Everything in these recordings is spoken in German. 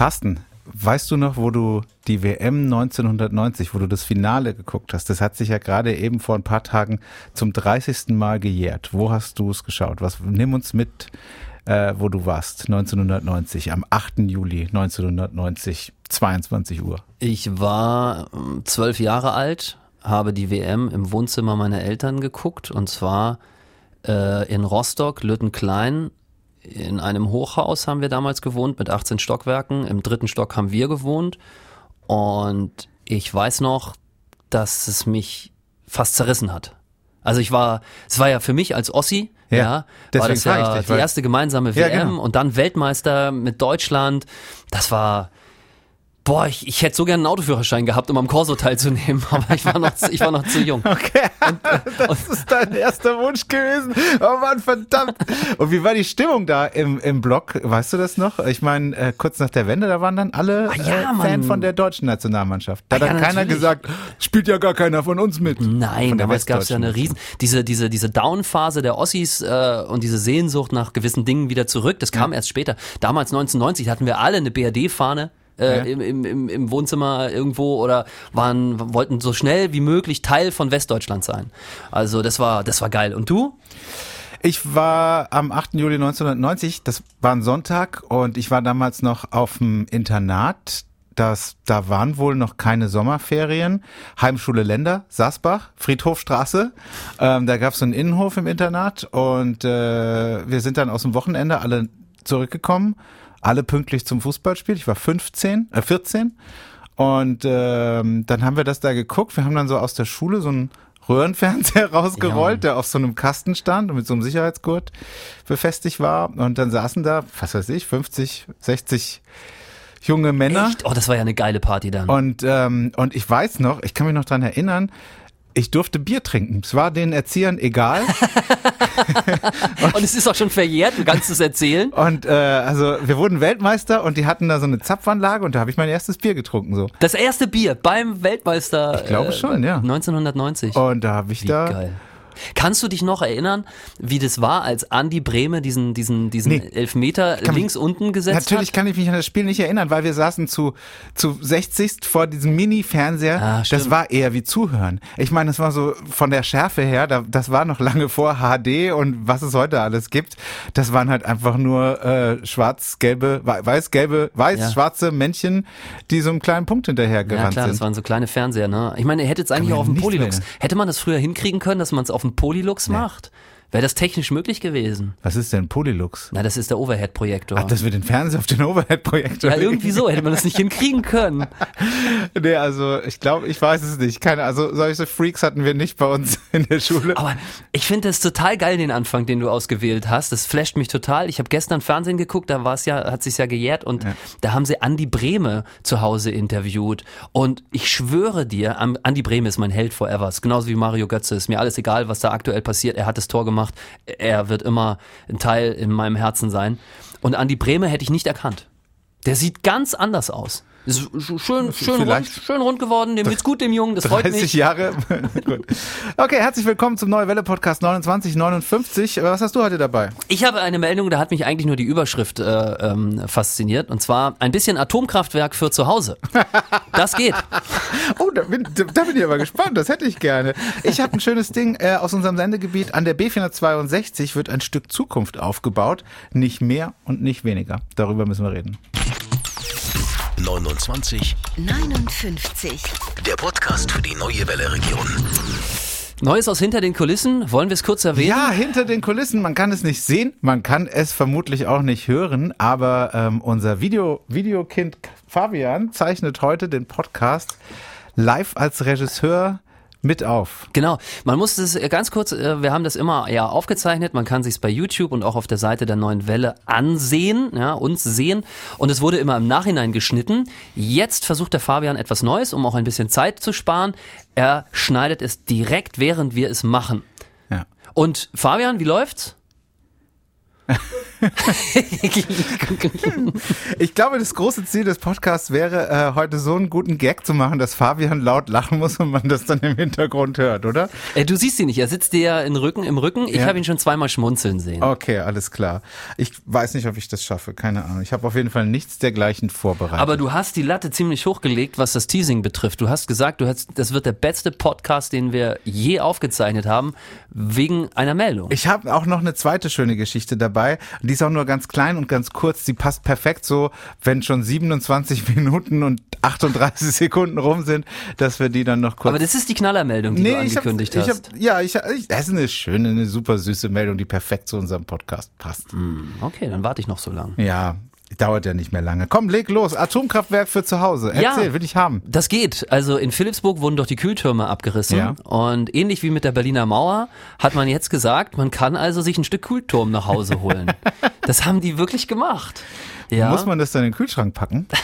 Carsten, weißt du noch, wo du die WM 1990, wo du das Finale geguckt hast? Das hat sich ja gerade eben vor ein paar Tagen zum 30. Mal gejährt. Wo hast du es geschaut? Was, nimm uns mit, äh, wo du warst, 1990, am 8. Juli 1990, 22 Uhr. Ich war ähm, zwölf Jahre alt, habe die WM im Wohnzimmer meiner Eltern geguckt und zwar äh, in Rostock, Lüttenklein. In einem Hochhaus haben wir damals gewohnt mit 18 Stockwerken. Im dritten Stock haben wir gewohnt. Und ich weiß noch, dass es mich fast zerrissen hat. Also ich war, es war ja für mich als Ossi, ja, ja war das ja dich, die erste gemeinsame WM ja, genau. und dann Weltmeister mit Deutschland. Das war, Boah, ich, ich hätte so gerne einen Autoführerschein gehabt, um am Corso teilzunehmen, aber ich war noch, ich war noch zu jung. Okay, und, äh, das ist dein erster Wunsch gewesen. Oh Mann, verdammt. Und wie war die Stimmung da im, im Block? Weißt du das noch? Ich meine, äh, kurz nach der Wende, da waren dann alle ah, ja, äh, Fan von der deutschen Nationalmannschaft. Da ah, hat dann ja, keiner gesagt, spielt ja gar keiner von uns mit. Nein, damals gab es ja eine riesen, diese, diese, diese Down-Phase der Ossis äh, und diese Sehnsucht nach gewissen Dingen wieder zurück, das kam ja. erst später. Damals 1990 hatten wir alle eine BRD-Fahne äh, ja. im, im, im Wohnzimmer irgendwo oder waren, wollten so schnell wie möglich Teil von Westdeutschland sein. Also das war, das war geil. Und du? Ich war am 8. Juli 1990, das war ein Sonntag und ich war damals noch auf dem Internat. Das, da waren wohl noch keine Sommerferien. Heimschule Länder, Saasbach, Friedhofstraße. Ähm, da gab es so einen Innenhof im Internat und äh, wir sind dann aus dem Wochenende alle zurückgekommen alle pünktlich zum Fußballspiel. Ich war 15, äh 14 und ähm, dann haben wir das da geguckt. Wir haben dann so aus der Schule so einen Röhrenfernseher rausgerollt, ja. der auf so einem Kasten stand und mit so einem Sicherheitsgurt befestigt war. Und dann saßen da, was weiß ich, 50, 60 junge Männer. Echt? Oh, das war ja eine geile Party dann. Und, ähm, und ich weiß noch, ich kann mich noch dran erinnern, ich durfte Bier trinken. Es war den Erziehern egal. und, und, es ist auch schon verjährt, du kannst es erzählen. Und äh, also wir wurden Weltmeister und die hatten da so eine Zapfanlage und da habe ich mein erstes Bier getrunken. so. Das erste Bier beim Weltmeister. Ich glaube schon, äh, ja. 1990. Und da habe ich Wie da. Geil. Kannst du dich noch erinnern, wie das war, als Andy Brehme diesen, diesen, diesen nee, Elfmeter links mich, unten gesetzt natürlich hat? Natürlich kann ich mich an das Spiel nicht erinnern, weil wir saßen zu, zu 60 vor diesem Mini-Fernseher. Ah, das war eher wie Zuhören. Ich meine, das war so von der Schärfe her, da, das war noch lange vor HD und was es heute alles gibt. Das waren halt einfach nur äh, schwarz-gelbe, weiß-gelbe, weiß-schwarze Männchen, die so einen kleinen Punkt hinterher gerannt ja, klar, sind. das waren so kleine Fernseher, ne? Ich meine, ihr hättet es eigentlich auch auf dem Polylux. Hätte man das früher hinkriegen können, dass man es auf dem ein Polylux nee. macht. Wäre das technisch möglich gewesen? Was ist denn Polylux? Na, das ist der Overhead-Projektor. Ach, das wird den Fernseher auf den Overhead-Projektor. Ja, irgendwie so. Hätte man das nicht hinkriegen können. nee, also ich glaube, ich weiß es nicht. Keine, also solche Freaks hatten wir nicht bei uns in der Schule. Aber ich finde das total geil, den Anfang, den du ausgewählt hast. Das flasht mich total. Ich habe gestern Fernsehen geguckt, da war es ja, hat sich ja gejährt und ja. da haben sie Andi Brehme zu Hause interviewt. Und ich schwöre dir, Andi Brehme ist mein Held forever. Genauso wie Mario Götze. Ist mir alles egal, was da aktuell passiert. Er hat das Tor gemacht gemacht. Er wird immer ein Teil in meinem Herzen sein. Und Andi Brehme hätte ich nicht erkannt. Der sieht ganz anders aus. Ist schön, schön, rund, schön rund geworden, dem geht's gut, dem Jungen, das freut mich. 30 Jahre. gut. Okay, herzlich willkommen zum Neue Welle Podcast 2959. Was hast du heute dabei? Ich habe eine Meldung, da hat mich eigentlich nur die Überschrift äh, ähm, fasziniert. Und zwar ein bisschen Atomkraftwerk für zu Hause. Das geht. oh, da bin, da bin ich aber gespannt. Das hätte ich gerne. Ich habe ein schönes Ding äh, aus unserem Sendegebiet. An der B462 wird ein Stück Zukunft aufgebaut. Nicht mehr und nicht weniger. Darüber müssen wir reden. 29 59. Der Podcast für die neue Welle Region. Neues aus hinter den Kulissen, wollen wir es kurz erwähnen? Ja, hinter den Kulissen, man kann es nicht sehen, man kann es vermutlich auch nicht hören, aber ähm, unser Video, Videokind Fabian zeichnet heute den Podcast live als Regisseur mit auf. Genau. Man muss es äh, ganz kurz, äh, wir haben das immer ja aufgezeichnet. Man kann sich bei YouTube und auch auf der Seite der neuen Welle ansehen, ja, uns sehen. Und es wurde immer im Nachhinein geschnitten. Jetzt versucht der Fabian etwas Neues, um auch ein bisschen Zeit zu sparen. Er schneidet es direkt, während wir es machen. Ja. Und Fabian, wie läuft's? ich glaube, das große Ziel des Podcasts wäre, äh, heute so einen guten Gag zu machen, dass Fabian laut lachen muss und man das dann im Hintergrund hört, oder? Äh, du siehst ihn nicht, er sitzt dir ja im Rücken. Im Rücken. Ich ja. habe ihn schon zweimal schmunzeln sehen. Okay, alles klar. Ich weiß nicht, ob ich das schaffe, keine Ahnung. Ich habe auf jeden Fall nichts dergleichen vorbereitet. Aber du hast die Latte ziemlich hochgelegt, was das Teasing betrifft. Du hast gesagt, du hast, das wird der beste Podcast, den wir je aufgezeichnet haben, wegen einer Meldung. Ich habe auch noch eine zweite schöne Geschichte dabei. Die ist auch nur ganz klein und ganz kurz. Die passt perfekt so, wenn schon 27 Minuten und 38 Sekunden rum sind, dass wir die dann noch kurz. Aber das ist die Knallermeldung, die nee, du angekündigt ich hab, hast. Ich hab, ja, ich, ich, das ist eine schöne, eine super süße Meldung, die perfekt zu unserem Podcast passt. Hm, okay, dann warte ich noch so lange. Ja, Dauert ja nicht mehr lange. Komm, leg los. Atomkraftwerk für zu Hause. Erzähl, ja, will ich haben. Das geht. Also in Philipsburg wurden doch die Kühltürme abgerissen. Ja. Und ähnlich wie mit der Berliner Mauer hat man jetzt gesagt, man kann also sich ein Stück Kühlturm nach Hause holen. das haben die wirklich gemacht. Ja. Muss man das dann in den Kühlschrank packen?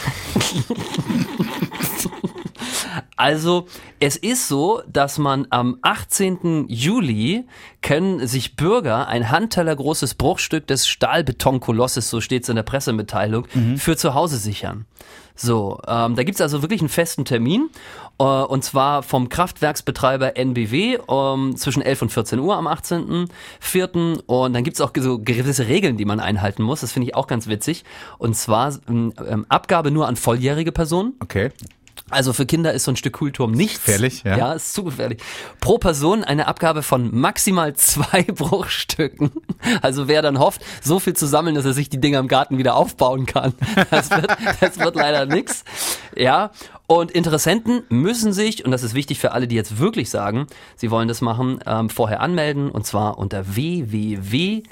Also es ist so, dass man am 18. Juli können sich Bürger ein handtellergroßes Bruchstück des Stahlbetonkolosses, so steht es in der Pressemitteilung, mhm. für zu Hause sichern. So, ähm, da gibt's also wirklich einen festen Termin äh, und zwar vom Kraftwerksbetreiber NBW ähm, zwischen 11 und 14 Uhr am 18.04. Und dann gibt's auch so gewisse Regeln, die man einhalten muss. Das finde ich auch ganz witzig. Und zwar ähm, ähm Abgabe nur an volljährige Personen. Okay. Also für Kinder ist so ein Stück Kühlturm nichts. Gefährlich, ja. Ja, ist zu gefährlich. Pro Person eine Abgabe von maximal zwei Bruchstücken. Also wer dann hofft, so viel zu sammeln, dass er sich die Dinger im Garten wieder aufbauen kann, das wird, das wird leider nix. Ja. Und Interessenten müssen sich, und das ist wichtig für alle, die jetzt wirklich sagen, sie wollen das machen, ähm, vorher anmelden, und zwar unter www.nbw.com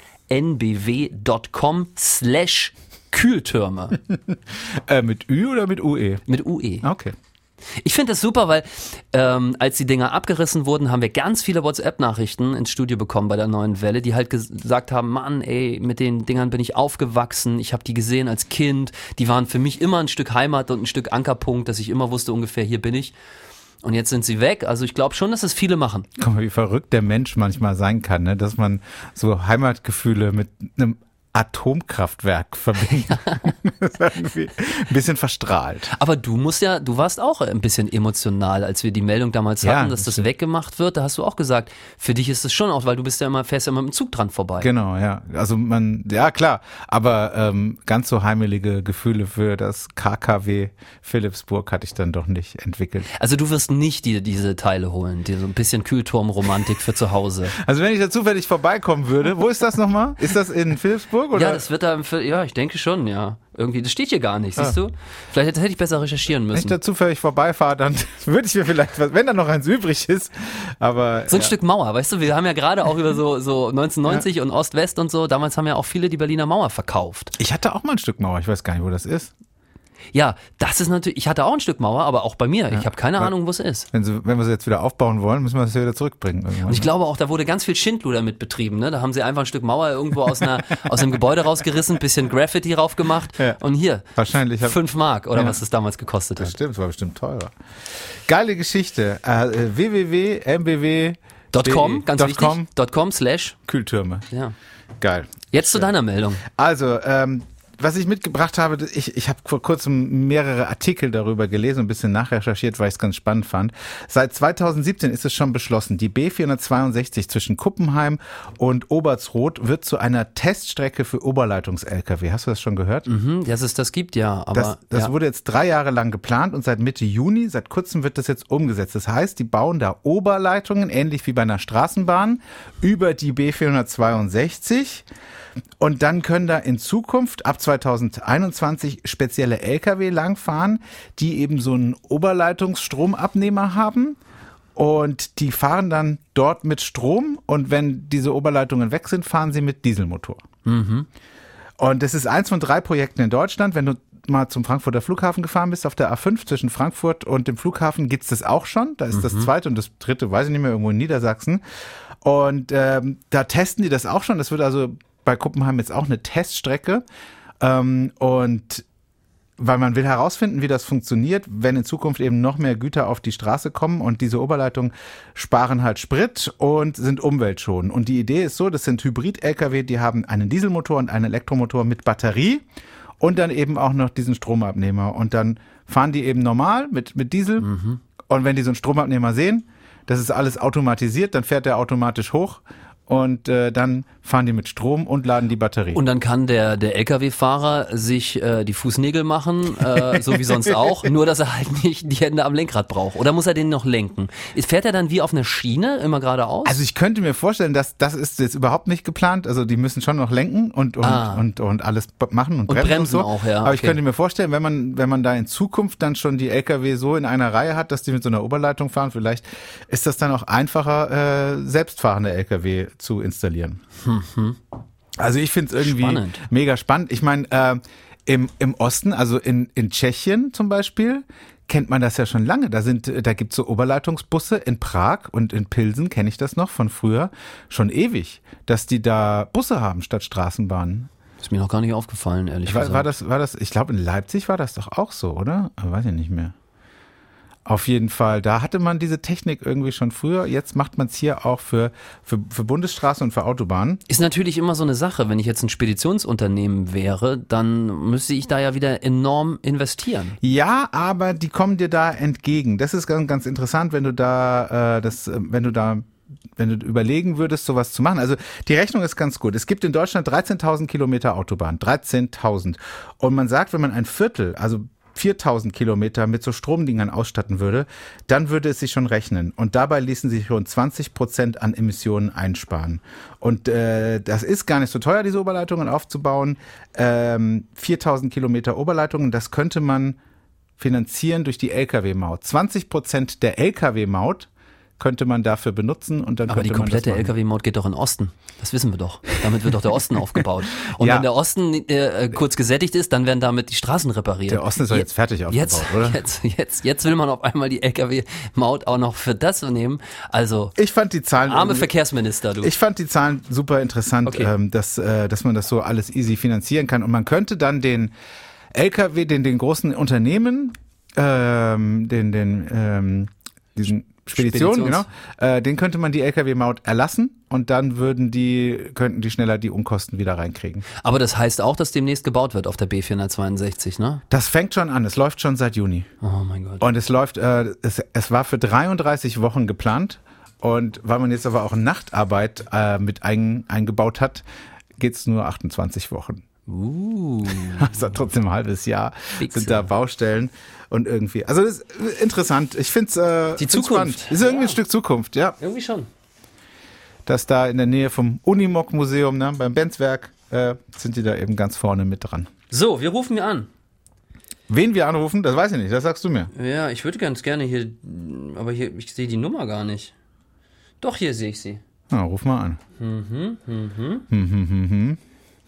slash Kühltürme. äh, mit Ü oder mit UE? Mit UE. Okay. Ich finde das super, weil ähm, als die Dinger abgerissen wurden, haben wir ganz viele WhatsApp-Nachrichten ins Studio bekommen bei der neuen Welle, die halt gesagt haben, Mann, ey, mit den Dingern bin ich aufgewachsen, ich habe die gesehen als Kind, die waren für mich immer ein Stück Heimat und ein Stück Ankerpunkt, dass ich immer wusste ungefähr, hier bin ich. Und jetzt sind sie weg. Also ich glaube schon, dass es viele machen. Guck mal, wie verrückt der Mensch manchmal sein kann, ne? dass man so Heimatgefühle mit einem Atomkraftwerk verbinden. ein bisschen verstrahlt. Aber du musst ja, du warst auch ein bisschen emotional, als wir die Meldung damals ja, hatten, dass das weggemacht wird. Da hast du auch gesagt, für dich ist es schon auch, weil du bist ja immer, fährst ja immer mit dem Zug dran vorbei. Genau, ja. Also man, ja klar, aber ähm, ganz so heimelige Gefühle für das KKW Philipsburg hatte ich dann doch nicht entwickelt. Also du wirst nicht die, diese Teile holen, die so ein bisschen Kühlturmromantik für zu Hause. Also wenn ich da zufällig vorbeikommen würde, wo ist das nochmal? Ist das in Philipsburg? Hamburg? Oder? Ja, das wird da, für, ja, ich denke schon, ja. Irgendwie, das steht hier gar nicht, siehst ah. du? Vielleicht hätte ich besser recherchieren müssen. Wenn ich da zufällig vorbeifahre, dann würde ich mir vielleicht, was, wenn da noch eins übrig ist, aber. So ein ja. Stück Mauer, weißt du, wir haben ja gerade auch über so, so 1990 ja. und Ost-West und so, damals haben ja auch viele die Berliner Mauer verkauft. Ich hatte auch mal ein Stück Mauer, ich weiß gar nicht, wo das ist. Ja, das ist natürlich, ich hatte auch ein Stück Mauer, aber auch bei mir. Ja, ich habe keine Ahnung, wo es ist. Wenn, sie, wenn wir sie jetzt wieder aufbauen wollen, müssen wir das ja wieder zurückbringen. Irgendwann. Und ich glaube auch, da wurde ganz viel Schindluder mit betrieben. Ne? Da haben sie einfach ein Stück Mauer irgendwo aus, einer, aus einem Gebäude rausgerissen, bisschen Graffiti rauf gemacht ja. und hier, Wahrscheinlich fünf Mark oder ja. was es damals gekostet hat. Das stimmt, war bestimmt teurer. Geile Geschichte. Äh, www.mbw .com, ganz wichtig. .com, .com slash Kühltürme. Ja. Geil. Jetzt zu deiner Meldung. Also, ähm, was ich mitgebracht habe, ich, ich habe vor kurzem mehrere Artikel darüber gelesen und ein bisschen nachrecherchiert, weil ich es ganz spannend fand. Seit 2017 ist es schon beschlossen, die B462 zwischen Kuppenheim und Obertsroth wird zu einer Teststrecke für Oberleitungs-Lkw. Hast du das schon gehört? Mhm, dass es das gibt, ja. Aber, das das ja. wurde jetzt drei Jahre lang geplant und seit Mitte Juni, seit kurzem wird das jetzt umgesetzt. Das heißt, die bauen da Oberleitungen, ähnlich wie bei einer Straßenbahn, über die B462 und dann können da in Zukunft ab 2021 spezielle Lkw langfahren, die eben so einen Oberleitungsstromabnehmer haben. Und die fahren dann dort mit Strom und wenn diese Oberleitungen weg sind, fahren sie mit Dieselmotor. Mhm. Und das ist eins von drei Projekten in Deutschland. Wenn du mal zum Frankfurter Flughafen gefahren bist, auf der A5 zwischen Frankfurt und dem Flughafen gibt's das auch schon. Da ist mhm. das zweite und das dritte, weiß ich nicht mehr, irgendwo in Niedersachsen. Und ähm, da testen die das auch schon. Das wird also bei Kuppenheim jetzt auch eine Teststrecke. Ähm, und weil man will herausfinden, wie das funktioniert, wenn in Zukunft eben noch mehr Güter auf die Straße kommen und diese Oberleitungen sparen halt Sprit und sind umweltschonend. Und die Idee ist so, das sind Hybrid-Lkw, die haben einen Dieselmotor und einen Elektromotor mit Batterie und dann eben auch noch diesen Stromabnehmer. Und dann fahren die eben normal mit, mit Diesel. Mhm. Und wenn die so einen Stromabnehmer sehen, das ist alles automatisiert, dann fährt der automatisch hoch und äh, dann fahren die mit Strom und laden die Batterie. Und dann kann der, der Lkw-Fahrer sich äh, die Fußnägel machen, äh, so wie sonst auch, nur dass er halt nicht die Hände am Lenkrad braucht. Oder muss er den noch lenken? Fährt er dann wie auf einer Schiene immer geradeaus? Also ich könnte mir vorstellen, dass das ist jetzt überhaupt nicht geplant. Also die müssen schon noch lenken und, und, ah. und, und alles machen und, und bremsen, bremsen und so. auch, ja. Aber okay. ich könnte mir vorstellen, wenn man, wenn man da in Zukunft dann schon die Lkw so in einer Reihe hat, dass die mit so einer Oberleitung fahren, vielleicht ist das dann auch einfacher, äh, selbstfahrende Lkw zu installieren. Mhm. Also ich finde es irgendwie spannend. mega spannend. Ich meine, äh, im, im Osten, also in, in Tschechien zum Beispiel, kennt man das ja schon lange. Da sind, da gibt's so Oberleitungsbusse in Prag und in Pilsen kenne ich das noch von früher schon ewig, dass die da Busse haben statt Straßenbahnen. Ist mir noch gar nicht aufgefallen, ehrlich war, gesagt. War das, war das, ich glaube in Leipzig war das doch auch so, oder? Weiß ich nicht mehr. Auf jeden Fall. Da hatte man diese Technik irgendwie schon früher. Jetzt macht man es hier auch für, für, für Bundesstraßen und für Autobahnen. Ist natürlich immer so eine Sache. Wenn ich jetzt ein Speditionsunternehmen wäre, dann müsste ich da ja wieder enorm investieren. Ja, aber die kommen dir da entgegen. Das ist ganz, ganz interessant, wenn du da, äh, das, äh, wenn du da wenn du überlegen würdest, sowas zu machen. Also die Rechnung ist ganz gut. Es gibt in Deutschland 13.000 Kilometer Autobahn. 13.000. Und man sagt, wenn man ein Viertel, also 4000 Kilometer mit so Stromdingern ausstatten würde, dann würde es sich schon rechnen. Und dabei ließen sich rund 20 Prozent an Emissionen einsparen. Und äh, das ist gar nicht so teuer, diese Oberleitungen aufzubauen. Ähm, 4000 Kilometer Oberleitungen, das könnte man finanzieren durch die Lkw-Maut. 20 Prozent der Lkw-Maut könnte man dafür benutzen und dann Aber die komplette LKW-Maut geht doch in Osten. Das wissen wir doch. Damit wird doch der Osten aufgebaut. Und ja. wenn der Osten äh, kurz gesättigt ist, dann werden damit die Straßen repariert. Der Osten ist doch jetzt, jetzt fertig aufgebaut, jetzt, oder? Jetzt, jetzt, jetzt will man auf einmal die LKW-Maut auch noch für das nehmen. Also ich fand die Zahlen arme Verkehrsminister, du. Ich fand die Zahlen super interessant, okay. ähm, dass äh, dass man das so alles easy finanzieren kann und man könnte dann den LKW, den den großen Unternehmen, ähm, den den ähm, diesen Spedition, genau. Äh, den könnte man die Lkw-Maut erlassen und dann würden die, könnten die schneller die Unkosten wieder reinkriegen. Aber das heißt auch, dass demnächst gebaut wird auf der B462, ne? Das fängt schon an. Es läuft schon seit Juni. Oh mein Gott. Und es läuft, äh, es, es war für 33 Wochen geplant. Und weil man jetzt aber auch Nachtarbeit äh, mit ein, eingebaut hat, geht's nur 28 Wochen. Uh. Also trotzdem ein halbes Jahr Fixe. sind da Baustellen und irgendwie. Also das ist interessant. Ich finde es äh, die Zukunft. Spannend. Ist irgendwie ja. ein Stück Zukunft, ja. Irgendwie schon. Dass da in der Nähe vom Unimog Museum, ne, beim Benzwerk, äh, sind die da eben ganz vorne mit dran. So, wir rufen wir an. Wen wir anrufen, das weiß ich nicht, das sagst du mir. Ja, ich würde ganz gerne hier, aber hier, ich sehe die Nummer gar nicht. Doch, hier sehe ich sie. Na, ruf mal an. Mhm, mhm. Hm, hm, hm,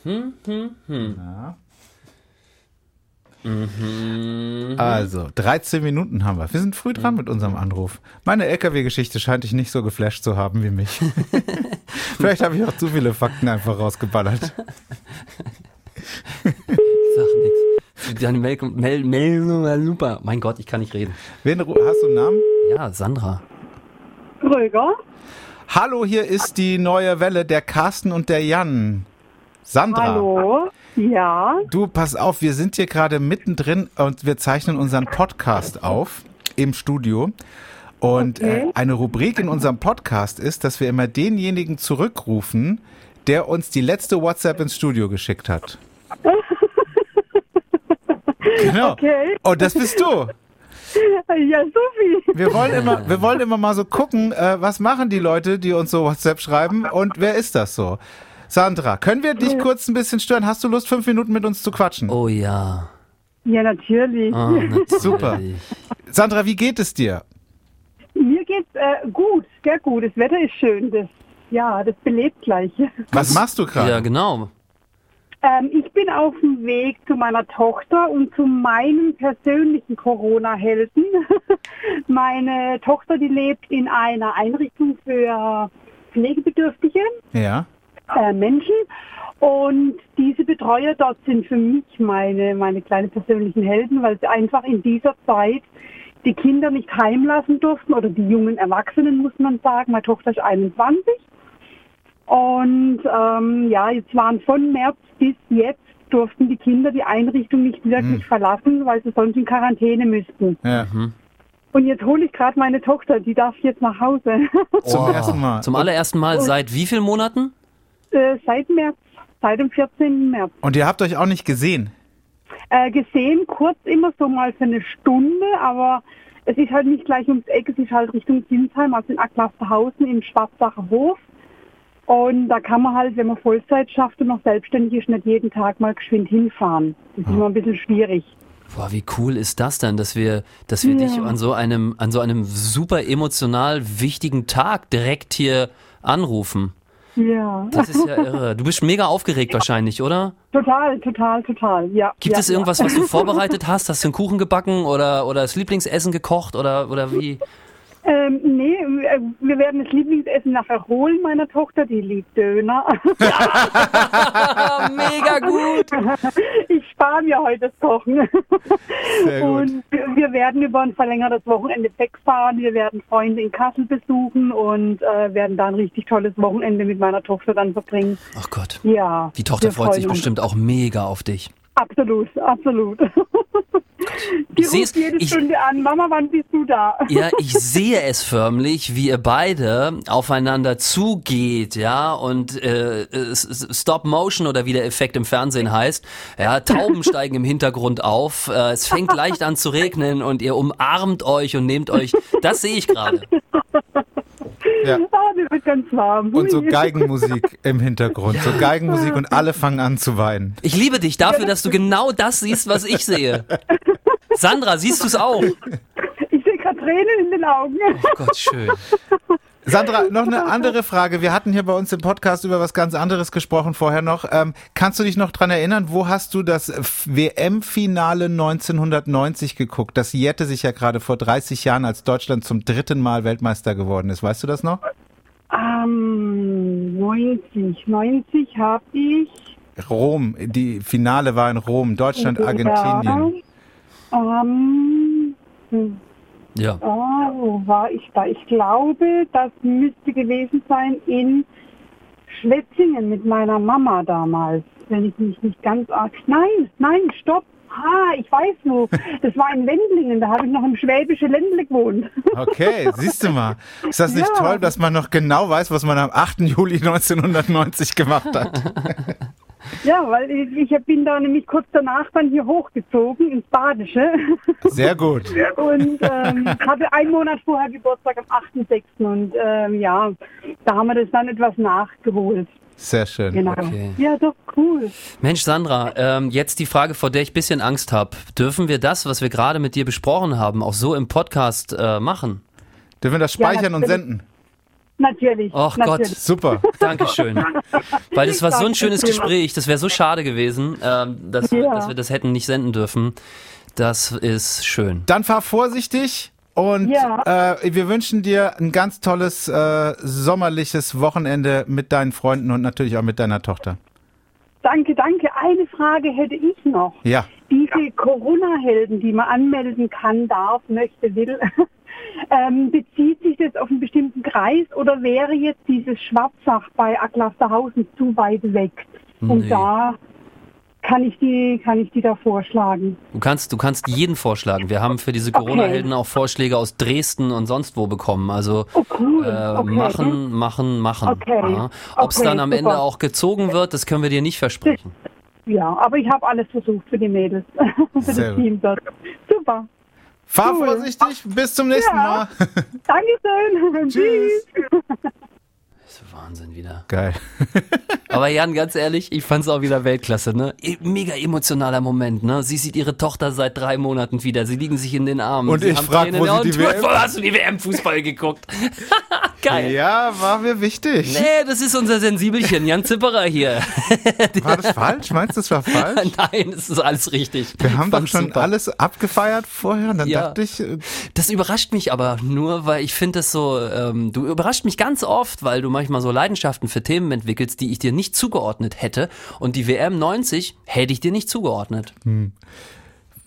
hm. Hm, hm, hm. Ja. Mhm. Also, 13 Minuten haben wir. Wir sind früh dran mit unserem Anruf. Meine LKW-Geschichte scheint dich nicht so geflasht zu haben wie mich. Vielleicht habe ich auch zu viele Fakten einfach rausgeballert. Sag nichts. Deine Meldung, Mel, Mel, super. Mein Gott, ich kann nicht reden. Wen, hast du einen Namen? Ja, Sandra. Röger. Hallo, hier ist die neue Welle, der Carsten und der Jan. Sandra. Hallo. Ja. Du, pass auf, wir sind hier gerade mittendrin und wir zeichnen unseren Podcast auf im Studio. Und okay. äh, eine Rubrik in unserem Podcast ist, dass wir immer denjenigen zurückrufen, der uns die letzte WhatsApp ins Studio geschickt hat. genau. Okay. Und das bist du. Ja, Sophie. Wir wollen immer, wir wollen immer mal so gucken, äh, was machen die Leute, die uns so WhatsApp schreiben und wer ist das so? Sandra, können wir dich kurz ein bisschen stören? Hast du Lust, fünf Minuten mit uns zu quatschen? Oh ja. Ja, natürlich. Oh, natürlich. Super. Sandra, wie geht es dir? Mir geht's äh, gut, sehr gut. Das Wetter ist schön. Das, ja, das belebt gleich. Was machst du gerade? Ja, genau. Ähm, ich bin auf dem Weg zu meiner Tochter und zu meinem persönlichen Corona-Helden. Meine Tochter, die lebt in einer Einrichtung für Pflegebedürftige. Ja äh, Menschen. Und diese Betreuer dort sind für mich meine, meine kleinen persönlichen Helden, weil sie einfach in dieser Zeit die Kinder nicht heimlassen durften oder die jungen Erwachsenen, muss man sagen. Meine Tochter ist 21. Und ähm, ja, jetzt waren von März bis jetzt durften die Kinder die Einrichtung nicht wirklich hm. verlassen, weil sie sonst in Quarantäne müssten. Ja. Hm. Und jetzt hole ich gerade meine Tochter, die darf jetzt nach Hause. Zum oh. ersten Mal. Zum allerersten Mal seit wie vielen Monaten? Äh, seit März, seit dem 14. März. Und ihr habt euch auch nicht gesehen? Äh, gesehen, kurz immer so mal für eine Stunde, aber es ist halt nicht gleich ums Eck, es ist halt Richtung Sinsheim, also in Acklasterhausen im Schwarzacher Hof. Und da kann man halt, wenn man Vollzeit schafft und noch selbstständig ist, nicht jeden Tag mal geschwind hinfahren. Das ist immer ein bisschen schwierig. Boah, wie cool ist das denn, dass wir, dass wir ja. dich an so einem, an so einem super emotional wichtigen Tag direkt hier anrufen. Ja. Das ist ja irre. Du bist mega aufgeregt wahrscheinlich, oder? Total, total, total, ja. Gibt ja, es irgendwas, was du vorbereitet hast? Hast du einen Kuchen gebacken oder, oder das Lieblingsessen gekocht oder, oder wie? Ähm, nee, äh, wir werden das Lieblingsessen nachher holen meiner Tochter, die liebt Döner. Mega gut! Ich spare mir heute das Kochen. Sehr gut. Und wir werden über ein verlängertes Wochenende wegfahren. Wir werden Freunde in Kassel besuchen und äh, werden da ein richtig tolles Wochenende mit meiner Tochter dann verbringen. Ach Gott. Ja. Die Tochter freut sich bestimmt auch mega auf dich. Absolut, absolut. Die ich ruft jede ich, Stunde an, Mama, wann bist du da? Ja, ich sehe es förmlich, wie ihr beide aufeinander zugeht, ja, und äh, Stop Motion oder wie der Effekt im Fernsehen heißt, ja, Tauben steigen im Hintergrund auf, äh, es fängt leicht an zu regnen und ihr umarmt euch und nehmt euch, das sehe ich gerade. Ja. Ah, mir wird ganz warm. Und so Geigenmusik im Hintergrund. So Geigenmusik und alle fangen an zu weinen. Ich liebe dich dafür, dass du genau das siehst, was ich sehe. Sandra, siehst du es auch? Ich sehe gerade Tränen in den Augen. Oh Gott, schön. Sandra, noch eine andere Frage. Wir hatten hier bei uns im Podcast über was ganz anderes gesprochen vorher noch. Ähm, kannst du dich noch dran erinnern, wo hast du das WM-Finale 1990 geguckt? Das jährte sich ja gerade vor 30 Jahren, als Deutschland zum dritten Mal Weltmeister geworden ist. Weißt du das noch? Ähm, 90. 90 habe ich. Rom, die Finale war in Rom, Deutschland, Argentinien. Ähm, hm. Ja. Oh, wo war ich da? Ich glaube, das müsste gewesen sein in Schwetzingen mit meiner Mama damals, wenn ich mich nicht ganz arg. Nein, nein, stopp. Ah, ich weiß wo. Das war in Wendlingen, da habe ich noch im Schwäbische Ländle gewohnt. Okay, siehst du mal. Ist das nicht ja. toll, dass man noch genau weiß, was man am 8. Juli 1990 gemacht hat? Ja, weil ich, ich bin da nämlich kurz danach dann hier hochgezogen ins Badische. Sehr gut. Und ähm, hatte einen Monat vorher Geburtstag am 8.6. Und ähm, ja, da haben wir das dann etwas nachgeholt. Sehr schön. Genau. Okay. Ja, doch, cool. Mensch, Sandra, ähm, jetzt die Frage, vor der ich ein bisschen Angst habe. Dürfen wir das, was wir gerade mit dir besprochen haben, auch so im Podcast äh, machen? Dürfen wir das speichern ja, und senden? Natürlich. Ach Gott, super. Dankeschön. Weil es war so ein schönes Gespräch. Das wäre so schade gewesen, ähm, dass, ja. dass wir das hätten nicht senden dürfen. Das ist schön. Dann fahr vorsichtig. Und ja. äh, wir wünschen dir ein ganz tolles äh, sommerliches Wochenende mit deinen Freunden und natürlich auch mit deiner Tochter. Danke, danke. Eine Frage hätte ich noch. Ja. Diese Corona-Helden, die man anmelden kann, darf, möchte, will, Ähm, bezieht sich das auf einen bestimmten Kreis oder wäre jetzt dieses Schwarzach bei Acklasterhausen zu weit weg? Nee. Und da kann ich die, kann ich die da vorschlagen? Du kannst, du kannst jeden vorschlagen. Wir haben für diese Corona-Helden auch Vorschläge aus Dresden und sonst wo bekommen. Also oh, cool. äh, okay. machen, machen, machen. Okay. Ja. Ob es okay, dann am super. Ende auch gezogen wird, das können wir dir nicht versprechen. Ja, aber ich habe alles versucht für die Mädels, für Sehr das Team dort. Super. Fahr cool. vorsichtig, bis zum nächsten ja. Mal. Dankeschön. Tschüss. Das ist Wahnsinn wieder. Geil. Aber Jan, ganz ehrlich, ich fand es auch wieder Weltklasse, ne? E, mega emotionaler Moment, ne? Sie sieht ihre Tochter seit drei Monaten wieder. Sie liegen sich in den Armen. Und sie ich frage, wo sie die WM... Wo hast du die WM-Fußball geguckt? Geil. Ja, war mir wichtig. Nee, das ist unser Sensibelchen, Jan Zipperer hier. War das falsch? Meinst du, das war falsch? Nein, es ist alles richtig. Wir haben doch schon super. alles abgefeiert vorher und dann Ja. dachte ich, äh, Das überrascht mich aber nur, weil ich finde es so, ähm, du überrascht mich ganz oft, weil du manchmal so Leidenschaften für Themen entwickelst, die ich dir nicht zugeordnet hätte. Und die WM 90 hätte ich dir nicht zugeordnet. Hm.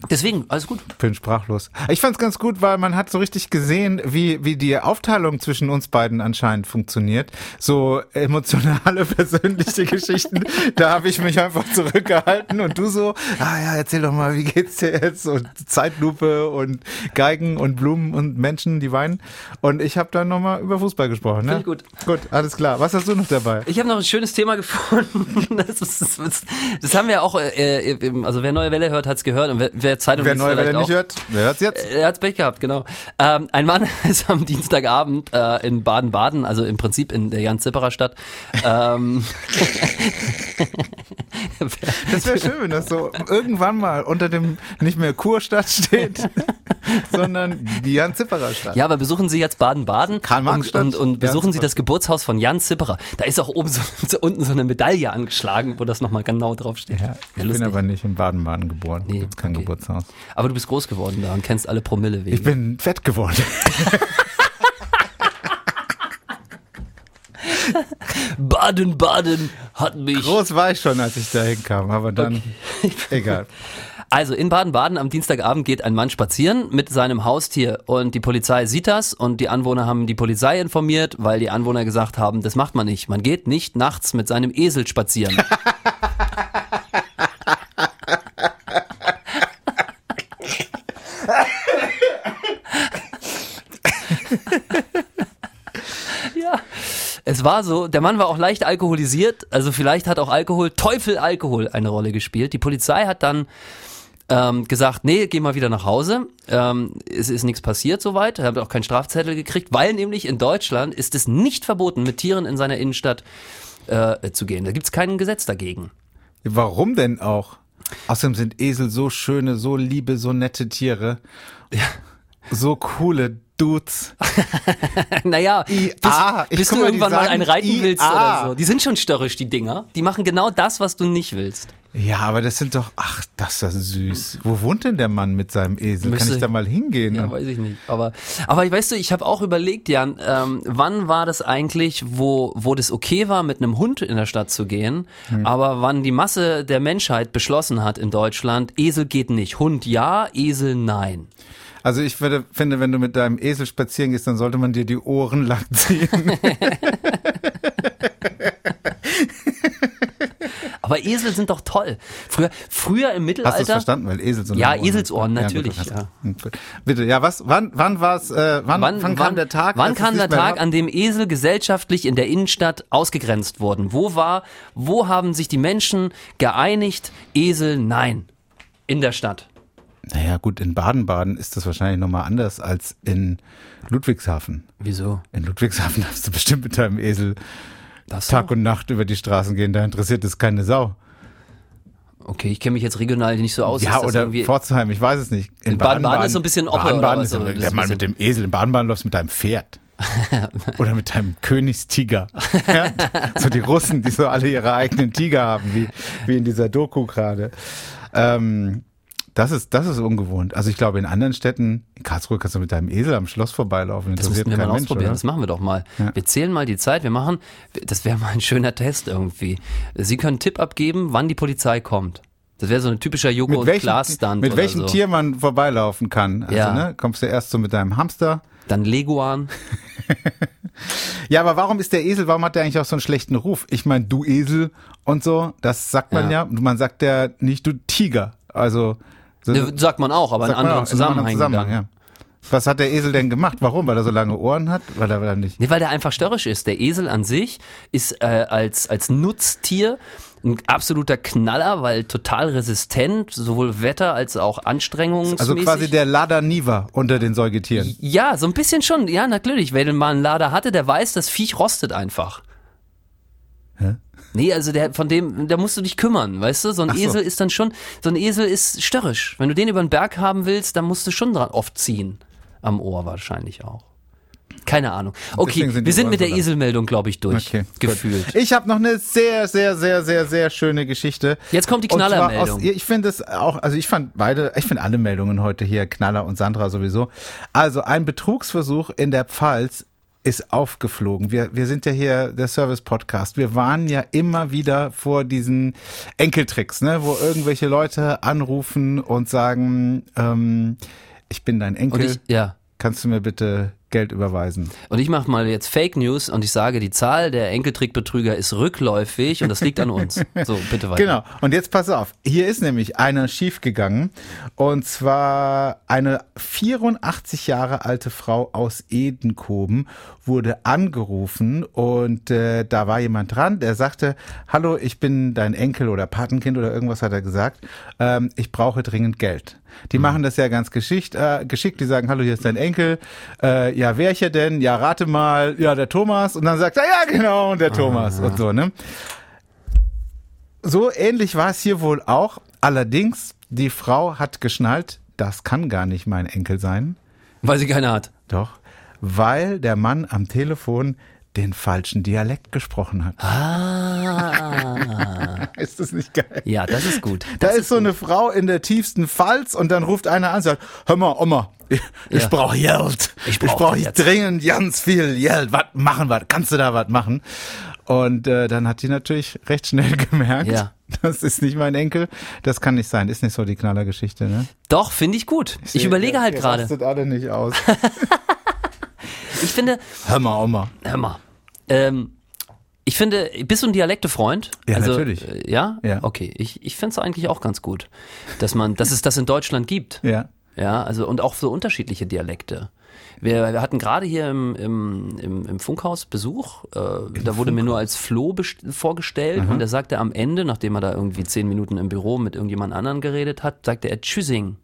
Deswegen, alles gut. bin sprachlos. Ich fand's ganz gut, weil man hat so richtig gesehen, wie, wie die Aufteilung zwischen uns beiden anscheinend funktioniert. So emotionale, persönliche Geschichten, da habe ich mich einfach zurückgehalten und du so, ah ja, erzähl doch mal, wie geht's dir jetzt? Und Zeitlupe und Geigen und Blumen und Menschen, die weinen. Und ich habe dann nochmal über Fußball gesprochen. Ne? Find ich gut. Gut, alles klar. Was hast du noch dabei? Ich habe noch ein schönes Thema gefunden. Das, ist, das, das haben wir auch, äh, im- also wer Neue Welle hört, hat's gehört. Und wer, wer Zeitung Wer vielleicht Welle nicht hört, wer hört's jetzt? Er hat's Pech gehabt, genau. Ähm, ein Mann ist am Dienstagabend äh, in Baden-Baden, also im Prinzip in der Jan-Zipperer Stadt. Ähm, Das wäre schön, wenn das so irgendwann mal unter dem nicht mehr Kurstadt steht, sondern die Jan-Zipperer Stadt. ja, aber besuchen Sie jetzt Baden-Baden und, und, und besuchen Jan Sie das Geburtshaus von Jan Zipperer. Da ist auch oben so, so unten so eine Medaille angeschlagen, wo das nochmal genau draufsteht. Ja, ich bin aber nicht in Baden-Baden geboren. Nee, Gibt's kein okay. Geburtshaus. aber du bist groß geworden da und kennst alle Promille wegen. Ich bin fett geworden. Baden-Baden hat mich. Groß war ich schon, als ich da hinkam, aber dann egal. Also in Baden-Baden am Dienstagabend geht ein Mann spazieren mit seinem Haustier und die Polizei sieht das und die Anwohner haben die Polizei informiert, weil die Anwohner gesagt haben, das macht man nicht. Man geht nicht nachts mit seinem Esel spazieren. ja. Es war so, der Mann war auch leicht alkoholisiert, also vielleicht hat auch Alkohol, Teufel Alkohol eine Rolle gespielt. Die Polizei hat dann ähm, gesagt, nee, geh mal wieder nach Hause. Ähm, es ist nichts passiert soweit. Er hat auch keinen Strafzettel gekriegt, weil nämlich in Deutschland ist es nicht verboten, mit Tieren in seiner Innenstadt äh, zu gehen. Da gibt's kein Gesetz dagegen. Warum denn auch? Außerdem sind Esel so schöne, so liebe, so nette Tiere. So coole Dudes. naja, bis, Ich bis du irgendwann mal einen reiten willst IA. oder so. Die sind schon störrisch, die Dinger. Die machen genau das, was du nicht willst. Ja, aber das sind doch, ach, das ist süß. Wo wohnt denn der Mann mit seinem Esel? Kann Müsste- ich da mal hingehen? Ja, weiß ich nicht. Aber, aber weißt du, ich habe auch überlegt, Jan, ähm, wann war das eigentlich, wo, wo das okay war, mit einem Hund in der Stadt zu gehen, Hm. aber wann die Masse der Menschheit beschlossen hat in Deutschland, Esel geht nicht, Hund ja, Esel nein. Also ich würde, finde, wenn du mit deinem Esel spazieren gehst, dann sollte man dir die Ohren lang ziehen. Aber Esel sind doch toll. Früher, früher im Hast du es Mittelalter. verstanden? Weil Esel so Ja, Ohren Eselsohren, natürlich, gut, ja. Bitte, ja, was, wann, wann war's, äh, wann, Wann, wann kam der Tag? Wann es kam der Tag, war? an dem Esel gesellschaftlich in der Innenstadt ausgegrenzt wurden? Wo war, wo haben sich die Menschen geeinigt? Esel, nein. In der Stadt. Naja, gut, in Baden-Baden ist das wahrscheinlich nochmal anders als in Ludwigshafen. Wieso? In Ludwigshafen darfst du bestimmt mit deinem Esel Das Tag und Nacht über die Straßen gehen, da interessiert es keine Sau. Okay, ich kenne mich jetzt regional nicht so aus. ja, oder Pforzheim, ich weiß es nicht. In Baden-Baden ist so ein bisschen Oppe Baden-Baden oder ist ist der Mann mit dem Esel. In Baden-Baden läufst du mit deinem Pferd. oder mit deinem Königstiger. ja? So die Russen, die so alle ihre eigenen Tiger haben, wie, wie in dieser Doku gerade. Ähm, das ist, das ist ungewohnt. Also ich glaube, in anderen Städten, in Karlsruhe kannst du mit deinem Esel am Schloss vorbeilaufen. Das müssten wir mal Mensch, ausprobieren. oder? Das machen wir doch mal. Ja. Wir zählen mal die Zeit. Wir machen, das wäre mal ein schöner Test irgendwie. Sie können einen Tipp abgeben, wann die Polizei kommt. Das wäre so ein typischer Joko mit und welchem, mit so. Tier man vorbeilaufen kann. Also, Ja. ne, kommst du erst so mit deinem Hamster. Dann Leguan. Ja, aber warum ist der Esel, warum hat der eigentlich auch so einen schlechten Ruf? Ich meine, du Esel und so, das sagt man ja. Ja. Man sagt ja nicht du Tiger. Also so, Ne, Sagt man auch, aber in anderen auch, Zusammenhängen. Zusammenhang, ja. Was hat der Esel denn gemacht? Warum? Weil er so lange Ohren hat? Weil er, weil er nicht. Nee, weil der einfach störrisch ist. Der Esel an sich ist äh, als, als Nutztier ein absoluter Knaller, weil total resistent, sowohl Wetter als auch anstrengungsmäßig. Also quasi der Lada Niva unter den Säugetieren. Ja, so ein bisschen schon. Ja, natürlich. Wer denn mal einen Lader hatte, der weiß, das Viech rostet einfach. Hä? Nee, also der, von dem, da musst du dich kümmern, weißt du? So ein Ach so. Esel ist dann schon, so ein Esel ist störrisch. Wenn du den über den Berg haben willst, dann musst du schon dran oft ziehen. Am Ohr wahrscheinlich auch. Keine Ahnung. Okay, sind wir sind mit der so. Eselmeldung, glaube ich, durch. Okay, gefühlt. Gut. Ich habe noch eine sehr, sehr, sehr, sehr, sehr schöne Geschichte. Jetzt kommt die Knallermeldung. aus- Ich finde es auch, also ich fand beide, ich finde alle Meldungen heute hier, Knaller und Sandra sowieso. Also ein Betrugsversuch in der Pfalz ist aufgeflogen. Wir, wir sind ja hier der Service-Podcast. Wir waren ja immer wieder vor diesen Enkeltricks, ne, wo irgendwelche Leute anrufen und sagen, ähm, ich bin dein Enkel, ich, ja. kannst du mir bitte Geld überweisen? Und ich mache mal jetzt Fake News und ich sage, die Zahl der Enkeltrickbetrüger ist rückläufig und das liegt an uns. So, bitte weiter. Genau. Und jetzt pass auf. Hier ist nämlich einer schiefgegangen. Und zwar eine 84 Jahre alte Frau aus Edenkoben wurde angerufen und äh, da war jemand dran, der sagte, hallo, ich bin dein Enkel oder Patenkind oder irgendwas hat er gesagt. Ähm, ich brauche dringend Geld. Die machen das ja ganz geschickt, äh, geschickt. Die sagen, hallo, hier ist dein Enkel. Äh, ja, wer hier denn? Ja, rate mal. Ja, der Thomas. Und dann sagt er, ja, genau, der Thomas. Und so, ne? So ähnlich war es hier wohl auch. Allerdings, die Frau hat geschnallt, das kann gar nicht mein Enkel sein. Weil sie keine hat. Doch, weil der Mann am Telefon den falschen Dialekt gesprochen hat. Ah. Ist das nicht geil? Ja, das ist gut. Da Das ist so eine Frau in der tiefsten Pfalz und dann ruft einer an und sagt, hör mal, Oma, ich, ich Ja. brauche Geld. Ich Ich brauch brauche jetzt." dringend ganz viel Geld. Was machen wir? Kannst du da was machen? Und äh, dann hat die natürlich recht schnell gemerkt, Ja. das ist nicht mein Enkel. Das kann nicht sein. Ist nicht so die Knallergeschichte, ne? Doch, finde ich gut. Ich überlege halt Ihr gerade. rastet alle nicht aus. Ich finde, hör mal, Oma. hör mal, ähm, ich finde, bist du ein Dialektefreund? Ja, natürlich. äh, Ja? Ja. Okay, ich, ich finde es eigentlich auch ganz gut, dass man, dass es das in Deutschland gibt. Ja. Ja, also und auch so unterschiedliche Dialekte. Wir, wir hatten gerade hier im, im, im, im Funkhaus Besuch. Äh, da wurde mir nur als Flo vorgestellt und er sagte am Ende, nachdem er da irgendwie zehn Minuten im Büro mit irgendjemand anderen geredet hat, sagte er Tschüssing.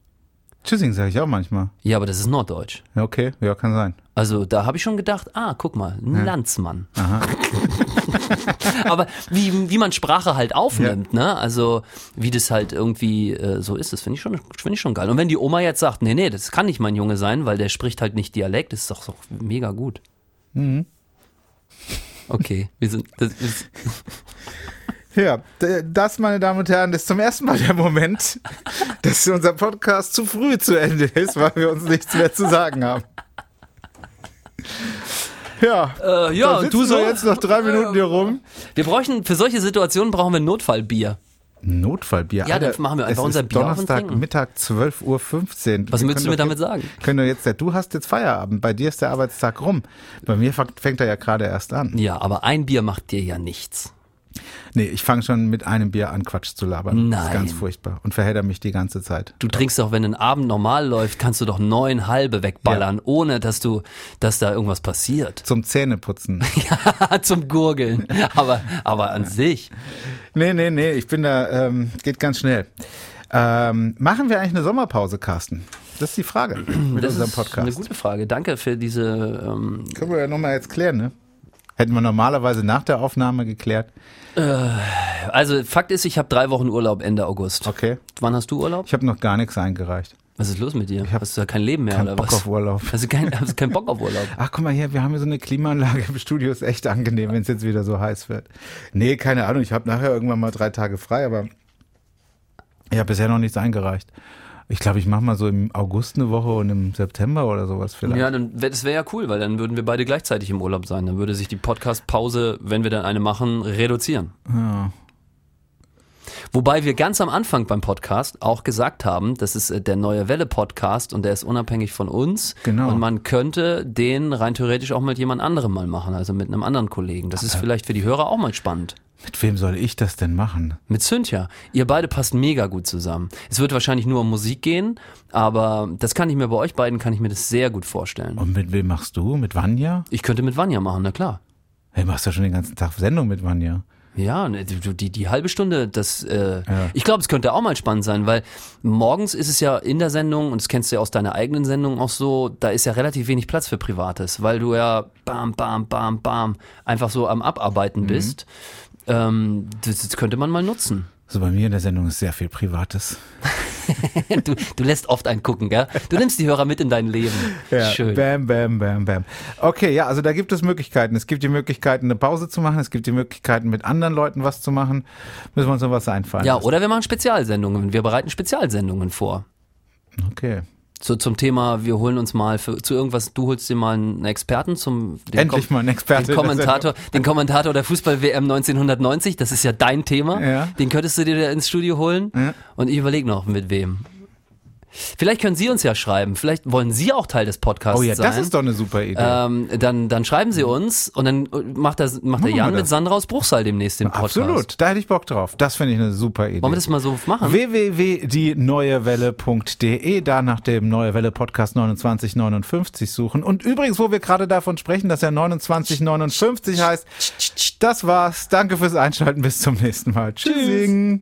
Tschüssing sage ich auch manchmal. Ja, aber das ist Norddeutsch. Ja, okay. Ja, kann sein. Also da habe ich schon gedacht, ah, guck mal, ein Landsmann. Aber wie, wie man Sprache halt aufnimmt, ne? Also wie das halt irgendwie äh, so ist, das finde ich schon finde ich schon geil. Und wenn die Oma jetzt sagt, nee, nee, das kann nicht mein Junge sein, weil der spricht halt nicht Dialekt, das ist doch, doch mega gut. Okay, wir sind das ist, Ja, das, meine Damen und Herren, ist zum ersten Mal der Moment, dass unser Podcast zu früh zu Ende ist, weil wir uns nichts mehr zu sagen haben. Ja, äh, ja, und du so? jetzt noch drei Minuten hier rum. Wir bräuchten für solche Situationen brauchen wir Notfallbier. Notfallbier. Ja, dann Alter, machen wir einfach unser Bier Donnerstag. Mittag 12.15 Uhr. Was Wir willst du mir damit jetzt, sagen? Können wir jetzt, du hast jetzt Feierabend, bei dir ist der Arbeitstag rum. Bei mir fängt er ja gerade erst an. Ja, aber ein Bier macht dir ja nichts. Nee, ich fange schon mit einem Bier an, Quatsch zu labern. Das ist Nein. ganz furchtbar und verhedder mich die ganze Zeit. Du trinkst doch, wenn ein Abend normal läuft, kannst du doch neun halbe wegballern, ohne dass du, dass da irgendwas passiert. Zum Zähneputzen. Zum Gurgeln. Aber, aber an sich. Nee, nee, nee, ich bin da, ähm, geht ganz schnell. Ähm, machen wir eigentlich eine Sommerpause, Carsten? Das ist die Frage mit Das unserem ist Podcast. eine gute Frage. Danke für diese. Ähm, Können wir ja nochmal jetzt klären, ne? Hätten wir normalerweise nach der Aufnahme geklärt. also Fakt ist, ich habe drei Wochen Urlaub Ende August. Okay. Wann hast du Urlaub? Ich habe noch gar nichts eingereicht. Was ist los mit dir? hab hast du da kein Leben mehr Kein oder Bock was? auf Urlaub. Also kein, hast du keinen Bock auf Urlaub? Ach, guck mal hier, wir haben hier so eine Klimaanlage im Studio, ist echt angenehm, wenn es jetzt wieder so heiß wird. Nee, keine Ahnung, ich habe nachher irgendwann mal drei Tage frei, aber ich habe bisher noch nichts eingereicht. Ich glaube, ich mache mal so im August eine Woche und im September oder sowas vielleicht. Ja, dann wär, das wäre ja cool, weil dann würden wir beide gleichzeitig im Urlaub sein. Dann würde sich die Podcast-Pause, wenn wir dann eine machen, reduzieren. Ja. Wobei wir ganz am Anfang beim Podcast auch gesagt haben, das ist äh, der neue Welle-Podcast und der ist unabhängig von uns. Genau. Und man könnte den rein theoretisch auch mit jemand anderem mal machen, also mit einem anderen Kollegen. Das ist vielleicht für die Hörer auch mal spannend. Mit wem soll ich das denn machen? Mit Cynthia. Ihr beide passt mega gut zusammen. Es wird wahrscheinlich nur um Musik gehen, aber das kann ich mir bei euch beiden, kann ich mir das sehr gut vorstellen. Und mit wem machst du? Mit Vanja? Ich könnte mit Vanja machen, na klar. Hey, machst ja schon den ganzen Tag Sendung mit Vanja. Ja, ne, die, die, die halbe Stunde, das, äh, ich glaube, es könnte auch mal spannend sein, weil morgens ist es ja in der Sendung, und das kennst du ja aus deiner eigenen Sendung auch so, da ist ja relativ wenig Platz für Privates, weil du ja bam, bam, bam, bam, einfach so am Abarbeiten bist. Ähm, das, das könnte man mal nutzen. So bei mir in der Sendung ist sehr viel Privates. du, du lässt oft einen gucken, gell? Du nimmst die Hörer mit in dein Leben. Ja, Schön. Bam, bam, bam, bam. Okay, ja, also da gibt es Möglichkeiten. Es gibt die Möglichkeiten, eine Pause zu machen. Es gibt die Möglichkeiten, mit anderen Leuten was zu machen. Müssen wir uns noch was einfallen Ja, lassen. oder wir machen Spezialsendungen. Wir bereiten Spezialsendungen vor. Okay. So, zum Thema, wir holen uns mal für, zu irgendwas, du holst dir mal einen Experten zum den Endlich Kom- mal einen Experten Den Kommentator, den Kommentator der Fußball-WM 1990, das ist ja dein Thema. Ja. Den könntest du dir ins Studio holen. Ja. Und ich überlege noch, mit wem. Vielleicht können Sie uns ja schreiben. Vielleicht wollen Sie auch Teil des Podcasts Oh ja, sein. das ist doch eine super Idee. ähm, dann, dann schreiben Sie uns und dann macht, das, macht der Jan mit Sandra aus Bruchsal demnächst den Podcast. Absolut, da hätte ich Bock drauf. Das finde ich eine super Idee. Wollen wir das mal so machen? www.dieneuewelle.de, da nach dem Neue Welle Podcast 2959 suchen. Und übrigens, wo wir gerade davon sprechen, dass er 2959 heißt, das war's. Danke fürs Einschalten. Bis zum nächsten Mal. Tschüss.